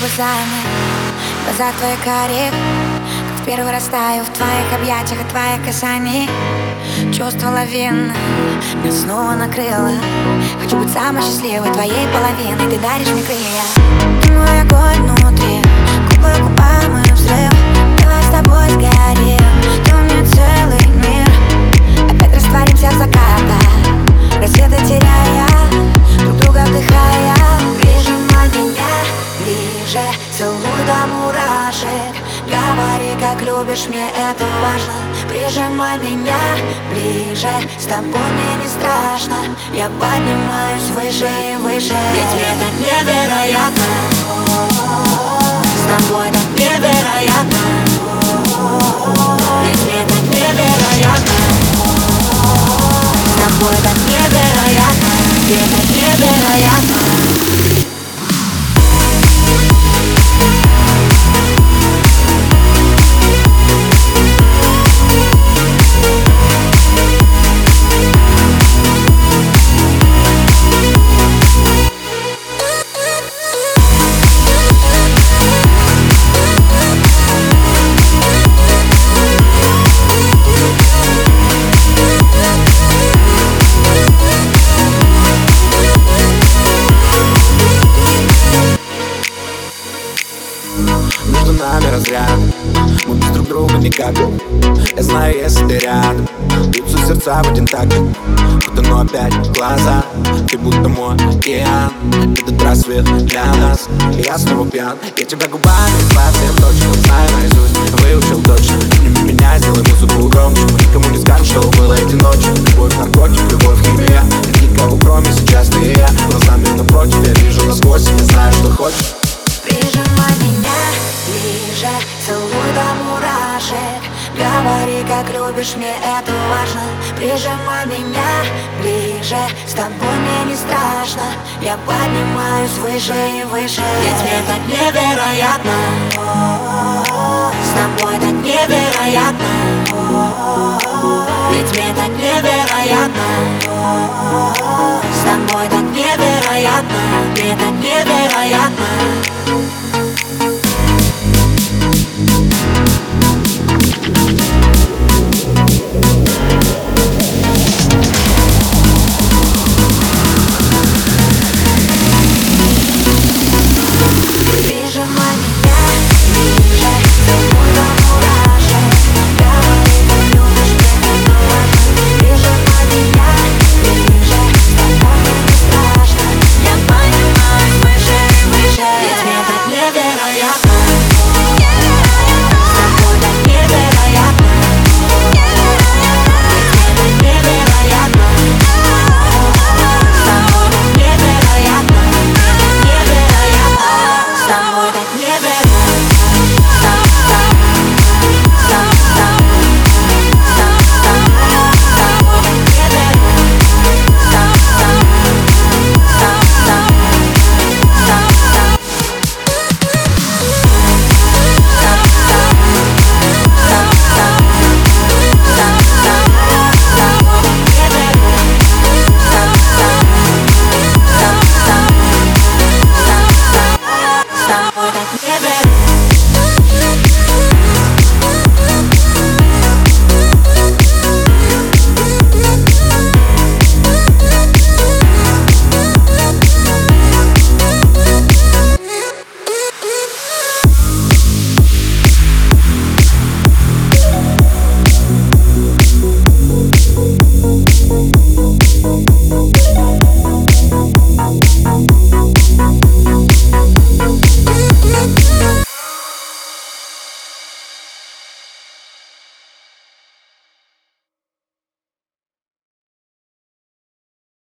бы замер В глазах Как в первый раз таю в твоих объятиях И твоих касаний Чувство лавины Меня снова накрыло. Хочу быть самой счастливой твоей половиной. Ты даришь мне крылья. Ты мой огонь внутри Губы и взрыв любишь, мне это важно. Прижимай меня ближе С тобой мне не страшно. Я поднимаюсь выше и выше. Ведь мне так невероятно. С тобой так невероятно. Ведь мне так невероятно. С тобой так невероятно. Мне так невероятно нами разряд. Мы без друг друга никак. Я знаю, если ты рядом. Бьются сердца в один такт. Будто но опять глаза. Ты будто мой океан. Этот рассвет для нас. Я снова пьян. Я тебя губами совсем точно Говори, как любишь, мне это важно. Прижимай меня ближе, с тобой мне не страшно. Я поднимаюсь выше и выше. Ведь мне так невероятно. С тобой так невероятно. Ведь мне так невероятно. С тобой так невероятно. Мне так невероятно